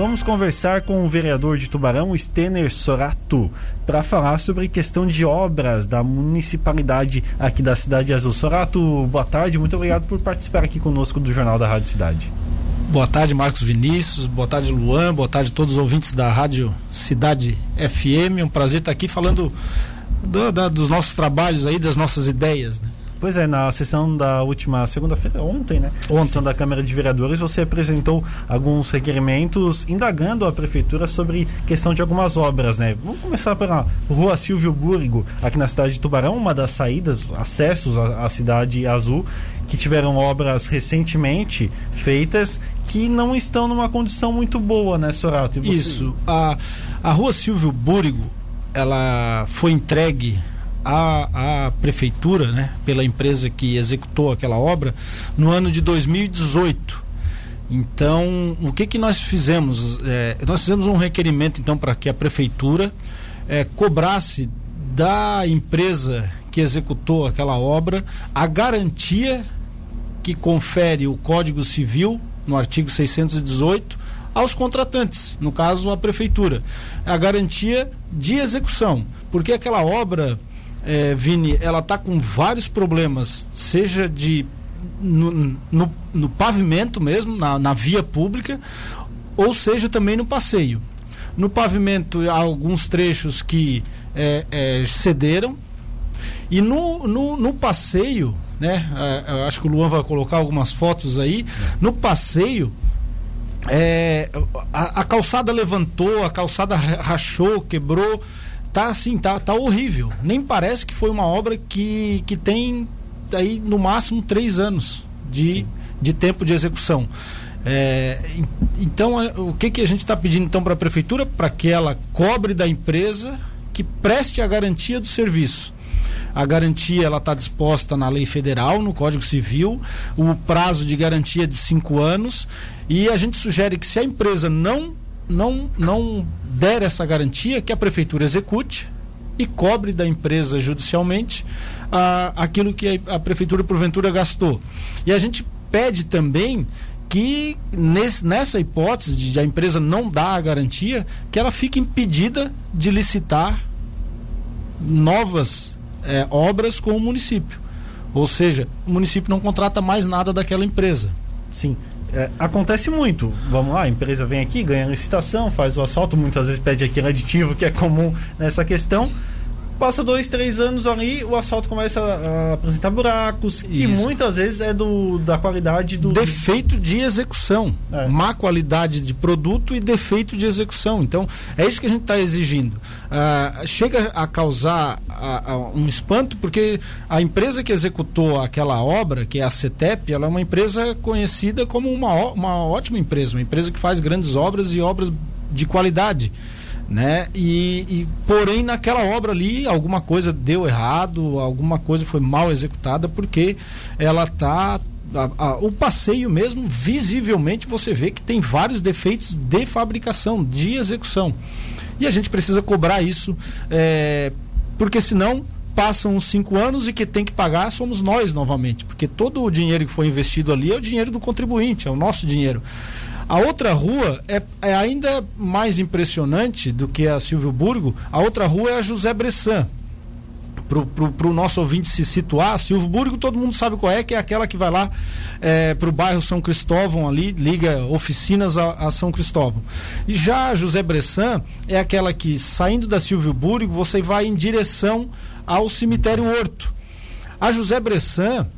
Vamos conversar com o vereador de Tubarão, Stener Sorato, para falar sobre questão de obras da municipalidade aqui da Cidade Azul. Sorato, boa tarde, muito obrigado por participar aqui conosco do Jornal da Rádio Cidade. Boa tarde, Marcos Vinícius. Boa tarde, Luan. Boa tarde a todos os ouvintes da Rádio Cidade FM. Um prazer estar aqui falando do, da, dos nossos trabalhos aí, das nossas ideias. Né? Pois é, na sessão da última segunda-feira, ontem, né? Ontem. Sessão da Câmara de Vereadores, você apresentou alguns requerimentos indagando a prefeitura sobre questão de algumas obras, né? Vamos começar pela Rua Silvio Burgo, aqui na cidade de Tubarão, uma das saídas, acessos à, à cidade azul, que tiveram obras recentemente feitas que não estão numa condição muito boa, né, Sorato? Você... Isso. A, a Rua Silvio Burgo, ela foi entregue à, à prefeitura, né, pela empresa que executou aquela obra, no ano de 2018. Então, o que que nós fizemos? É, nós fizemos um requerimento então para que a prefeitura é, cobrasse da empresa que executou aquela obra a garantia que confere o Código Civil no artigo 618 aos contratantes, no caso a prefeitura, a garantia de execução, porque aquela obra é, Vini, ela está com vários problemas, seja de no, no, no pavimento mesmo, na, na, via pública, ou seja também no passeio. No pavimento, há alguns trechos que é, é, cederam, e no, no, no passeio, né? É, acho que o Luan vai colocar algumas fotos aí. No passeio, é, a, a, calçada levantou, a calçada rachou, quebrou tá assim, tá, tá horrível. Nem parece que foi uma obra que, que tem aí no máximo três anos de, de tempo de execução. É, então, o que, que a gente está pedindo então para a prefeitura? Para que ela cobre da empresa que preste a garantia do serviço. A garantia ela está disposta na lei federal, no Código Civil, o prazo de garantia é de cinco anos e a gente sugere que se a empresa não não, não der essa garantia, que a prefeitura execute e cobre da empresa judicialmente ah, aquilo que a, a prefeitura porventura gastou. E a gente pede também que nesse, nessa hipótese de a empresa não dar a garantia, que ela fique impedida de licitar novas é, obras com o município. Ou seja, o município não contrata mais nada daquela empresa. Sim é, acontece muito. Vamos lá, a empresa vem aqui, ganha licitação, faz o asfalto, muitas vezes pede aquele aditivo que é comum nessa questão. Passa dois, três anos ali, o asfalto começa a apresentar buracos, que Isso. muitas vezes é do, da qualidade do. Defeito de execução. É. Má qualidade de produto e defeito de execução. Então, é isso que a gente está exigindo. Uh, chega a causar um espanto, porque a empresa que executou aquela obra, que é a CETEP, ela é uma empresa conhecida como uma, uma ótima empresa, uma empresa que faz grandes obras e obras de qualidade né? E, e, porém naquela obra ali alguma coisa deu errado, alguma coisa foi mal executada porque ela tá a, a, o passeio mesmo visivelmente você vê que tem vários defeitos de fabricação, de execução e a gente precisa cobrar isso é, porque senão passam uns cinco anos e que tem que pagar somos nós novamente, porque todo o dinheiro que foi investido ali é o dinheiro do contribuinte, é o nosso dinheiro. A outra rua é, é ainda mais impressionante do que a Silvio Burgo. A outra rua é a José Bressan. Para o nosso ouvinte se situar, Silvio Burgo, todo mundo sabe qual é, que é aquela que vai lá é, para o bairro São Cristóvão ali, liga oficinas a, a, São Cristóvão. E já a José Bressan é aquela que, saindo da Silvio Burgo, você vai em direção ao cemitério Horto. A José Bressan,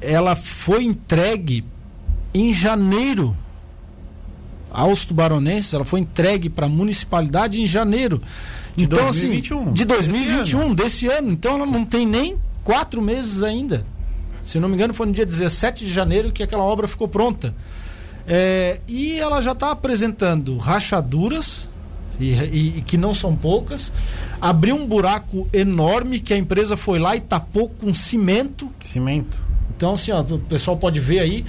ela foi entregue em janeiro aos tubaronenses, ela foi entregue para a municipalidade em janeiro. De então, 2021. assim, de 2021, desse ano. desse ano. Então ela não tem nem quatro meses ainda. Se não me engano, foi no dia 17 de janeiro que aquela obra ficou pronta. É, e ela já está apresentando rachaduras, e, e, e, que não são poucas. Abriu um buraco enorme que a empresa foi lá e tapou com cimento. Cimento. Então, assim, ó, o pessoal pode ver aí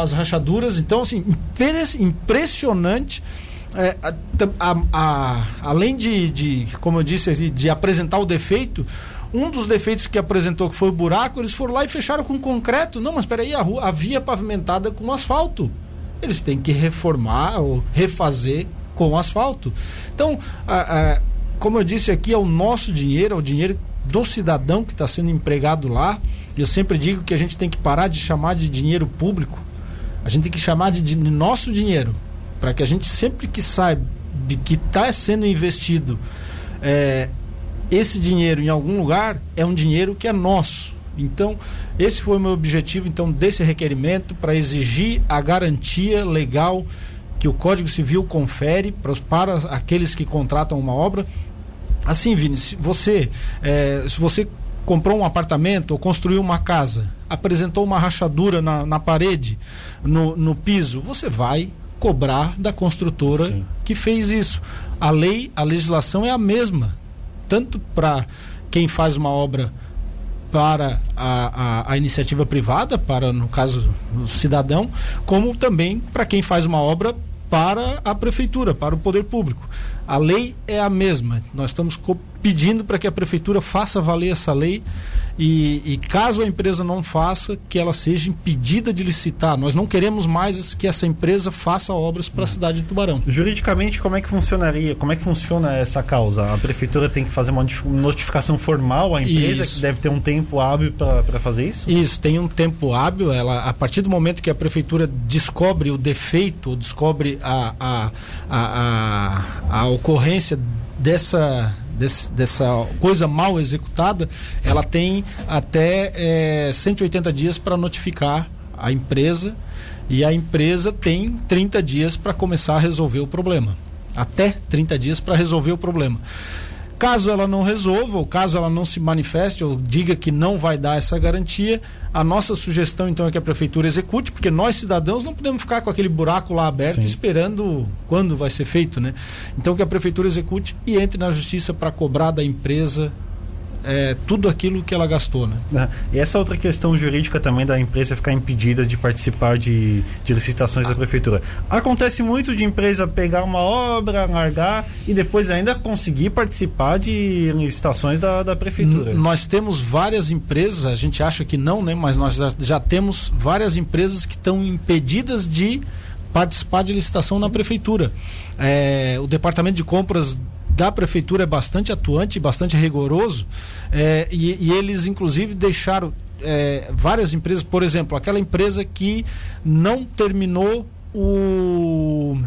as rachaduras. Então, assim, impressionante. É, a, a, a, além de, de, como eu disse, de apresentar o defeito, um dos defeitos que apresentou, que foi o buraco, eles foram lá e fecharam com concreto. Não, mas peraí, a rua, a via pavimentada com asfalto. eles têm que reformar ou refazer com asfalto. Então, como eu disse aqui, é o nosso dinheiro, é o dinheiro do cidadão que está sendo empregado lá. Eu sempre digo que a gente tem que parar de chamar de dinheiro público, a gente tem que chamar de, de nosso dinheiro, para que a gente sempre que saiba de que está sendo investido é, esse dinheiro em algum lugar, é um dinheiro que é nosso. Então, esse foi o meu objetivo então desse requerimento para exigir a garantia legal que o Código Civil confere para, para aqueles que contratam uma obra. Assim, Vini, se você, é, se você comprou um apartamento ou construiu uma casa, apresentou uma rachadura na, na parede, no, no piso, você vai cobrar da construtora Sim. que fez isso. A lei, a legislação é a mesma, tanto para quem faz uma obra para a, a, a, iniciativa privada, para, no caso, o cidadão, como também para quem faz uma obra para a prefeitura, para o poder público. A lei é a mesma. Nós estamos pedindo para que a prefeitura faça valer essa lei e, e, caso a empresa não faça, que ela seja impedida de licitar. Nós não queremos mais que essa empresa faça obras para a uhum. cidade de Tubarão. Juridicamente, como é que funcionaria? Como é que funciona essa causa? A prefeitura tem que fazer uma notificação formal à empresa isso. que deve ter um tempo hábil para fazer isso? Isso, tem um tempo hábil. Ela, a partir do momento que a prefeitura descobre o defeito, descobre a, a, a, a, a ocorrência dessa desse, dessa coisa mal executada, ela tem até é, 180 dias para notificar a empresa e a empresa tem 30 dias para começar a resolver o problema. Até 30 dias para resolver o problema. Caso ela não resolva, ou caso ela não se manifeste, ou diga que não vai dar essa garantia, a nossa sugestão então é que a prefeitura execute, porque nós cidadãos não podemos ficar com aquele buraco lá aberto Sim. esperando quando vai ser feito, né? Então que a prefeitura execute e entre na justiça para cobrar da empresa é, tudo aquilo que ela gastou. Né? Ah, e essa outra questão jurídica também da empresa ficar impedida de participar de, de licitações ah. da prefeitura. Acontece muito de empresa pegar uma obra, largar e depois ainda conseguir participar de licitações da, da prefeitura. N nós temos várias empresas, a gente acha que não, né? mas nós já, já temos várias empresas que estão impedidas de participar de licitação na prefeitura. É, o departamento de compras da prefeitura é bastante atuante, bastante rigoroso, é, e, e, eles inclusive deixaram é, várias empresas, por exemplo, aquela empresa que não terminou o,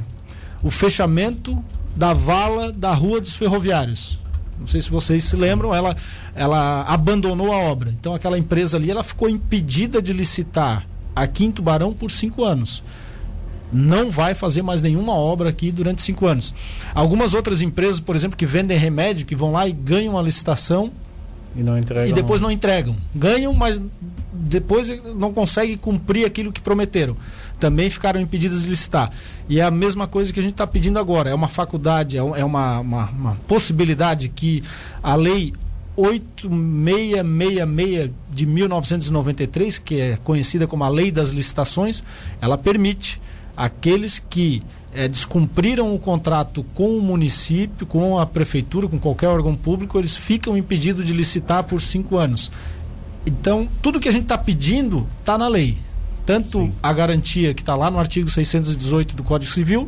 o fechamento da vala da Rua dos Ferroviários. Não sei se vocês se lembram, ela, ela abandonou a obra. Então aquela empresa ali ela ficou impedida de licitar aqui em Tubarão por cinco anos não vai fazer mais nenhuma obra aqui durante cinco anos. Algumas outras empresas, por exemplo, que vendem remédio, que vão lá e ganham a licitação e, não entregam. e depois não entregam. Ganham, mas depois não conseguem cumprir aquilo que prometeram. Também ficaram impedidas de licitar. E é a mesma coisa que a gente está pedindo agora. É uma faculdade, é, é uma, uma, uma possibilidade que a lei 8666 de 1993, que é conhecida como a Lei das Licitações, ela permite aqueles que é, descumpriram o contrato com o município, com a prefeitura, com qualquer órgão público, eles ficam impedidos de licitar por cinco anos. Então, tudo que a gente está pedindo está na lei. Tanto Sim. a garantia que está lá no artigo 618 do Código Civil,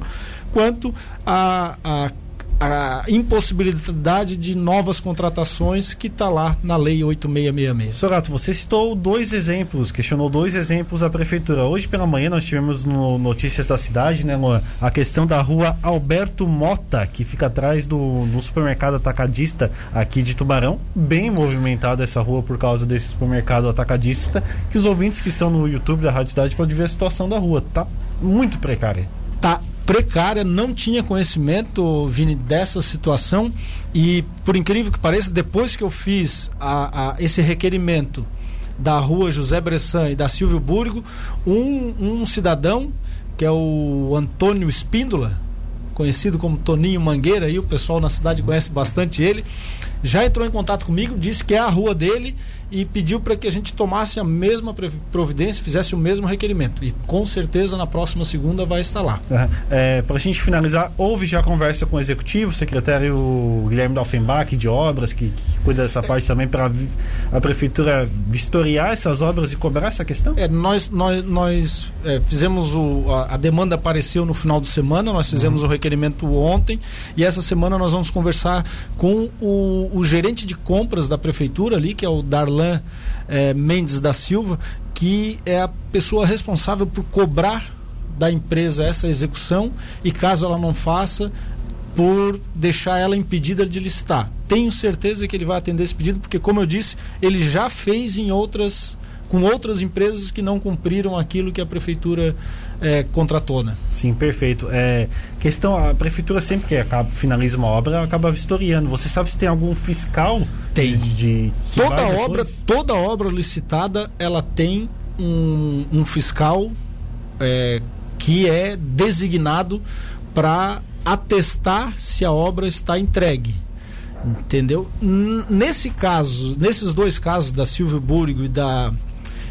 quanto a, a a impossibilidade de novas contratações que está lá na Lei 8666. Sorato, você citou dois exemplos, questionou dois exemplos da Prefeitura. Hoje pela manhã nós tivemos no Notícias da Cidade, né, Luan, a questão da rua Alberto Mota, que fica atrás do, do supermercado atacadista aqui de Tubarão. Bem movimentada essa rua por causa desse supermercado atacadista, que os ouvintes que estão no YouTube da Rádio Cidade podem ver a situação da rua. Tá muito precária. Tá precária, não tinha conhecimento, Vini, dessa situação. E, por incrível que pareça, depois que eu fiz a, a, esse requerimento da rua José Bressan e da Silvio Burgo, um, um cidadão, que é o Antônio Espíndola, conhecido como Toninho Mangueira, aí o pessoal na cidade conhece bastante ele, já entrou em contato comigo, disse que é a rua dele e pediu para que a gente tomasse a mesma providência, fizesse o mesmo requerimento. E com certeza na próxima segunda vai estar lá. Uhum. É, para a gente finalizar, houve já conversa com o executivo, o secretário Guilherme Dalfenbach de obras, que, que cuida dessa parte também, para a prefeitura vistoriar essas obras e cobrar essa questão? É, nós nós, nós é, fizemos o. A, a, demanda apareceu no final de semana, nós fizemos uhum. o requerimento ontem e essa semana nós vamos conversar com o, o gerente de compras da prefeitura ali, que é o Darlan é, Mendes da Silva, que é a pessoa responsável por cobrar da empresa essa execução e caso ela não faça, por deixar ela impedida de licitar. Tenho certeza que ele vai atender esse pedido, porque, como eu disse, ele já fez em outras com outras empresas que não cumpriram aquilo que a prefeitura é, contratou, né? Sim, perfeito. É, questão, a prefeitura sempre que acaba, finaliza uma obra, acaba vistoriando. Você sabe se tem algum fiscal? Tem. De, de toda obra, toda obra licitada, ela tem um, um fiscal é, que é designado para atestar se a obra está entregue. Entendeu? Nesse caso, nesses dois casos da Silvio Burgo e da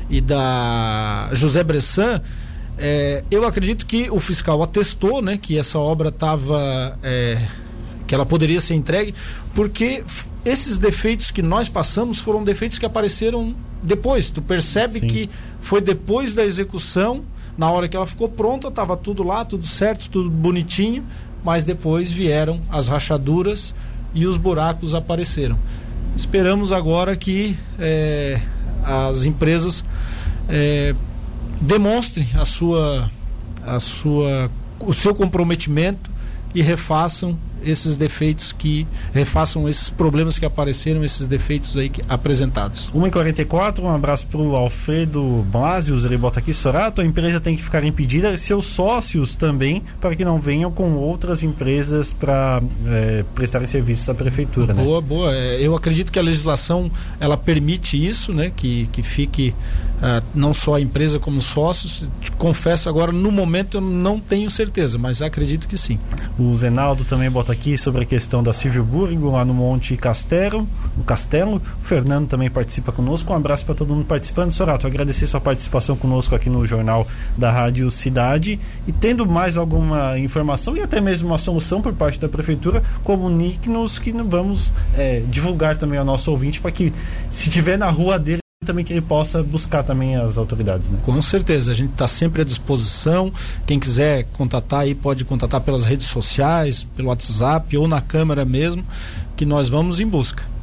e da José Bressan, é, eu acredito que o fiscal atestou né, que essa obra estava. É, que ela poderia ser entregue, porque esses defeitos que nós passamos foram defeitos que apareceram depois. Tu percebe Sim. que foi depois da execução, na hora que ela ficou pronta, estava tudo lá, tudo certo, tudo bonitinho, mas depois vieram as rachaduras e os buracos apareceram. Esperamos agora que é, as empresas é, demonstrem a sua, a sua, o seu comprometimento e refaçam esses defeitos que refaçam esses problemas que apareceram, esses defeitos aí que, apresentados. 1h44, um abraço para o Alfredo Blasius, ele bota aqui, Sorato, a empresa tem que ficar impedida seus sócios também, para que não venham com outras empresas para é, prestarem serviços à prefeitura. Boa, né? boa. É, eu acredito que a legislação ela permite isso, né? Que, que fique uh, não só a empresa como sócios. Confesso agora, no momento eu não tenho certeza, mas acredito que sim. O Zenaldo também aqui sobre a questão da Silvio Burgo, lá no Monte Castelo. No Castelo. O Fernando também participa conosco. Um abraço para todo mundo participando. Sorato, agradecer sua participação conosco aqui no Jornal da Rádio Cidade. E tendo mais alguma informação e até mesmo uma solução por parte da Prefeitura, comunique-nos que vamos é, divulgar também ao nosso ouvinte para que, se tiver na rua dele, também que ele possa buscar também as autoridades, né? Com certeza, a gente está sempre à disposição. Quem quiser contatar aí pode contatar pelas redes sociais, pelo WhatsApp ou na câmera mesmo, que nós vamos em busca.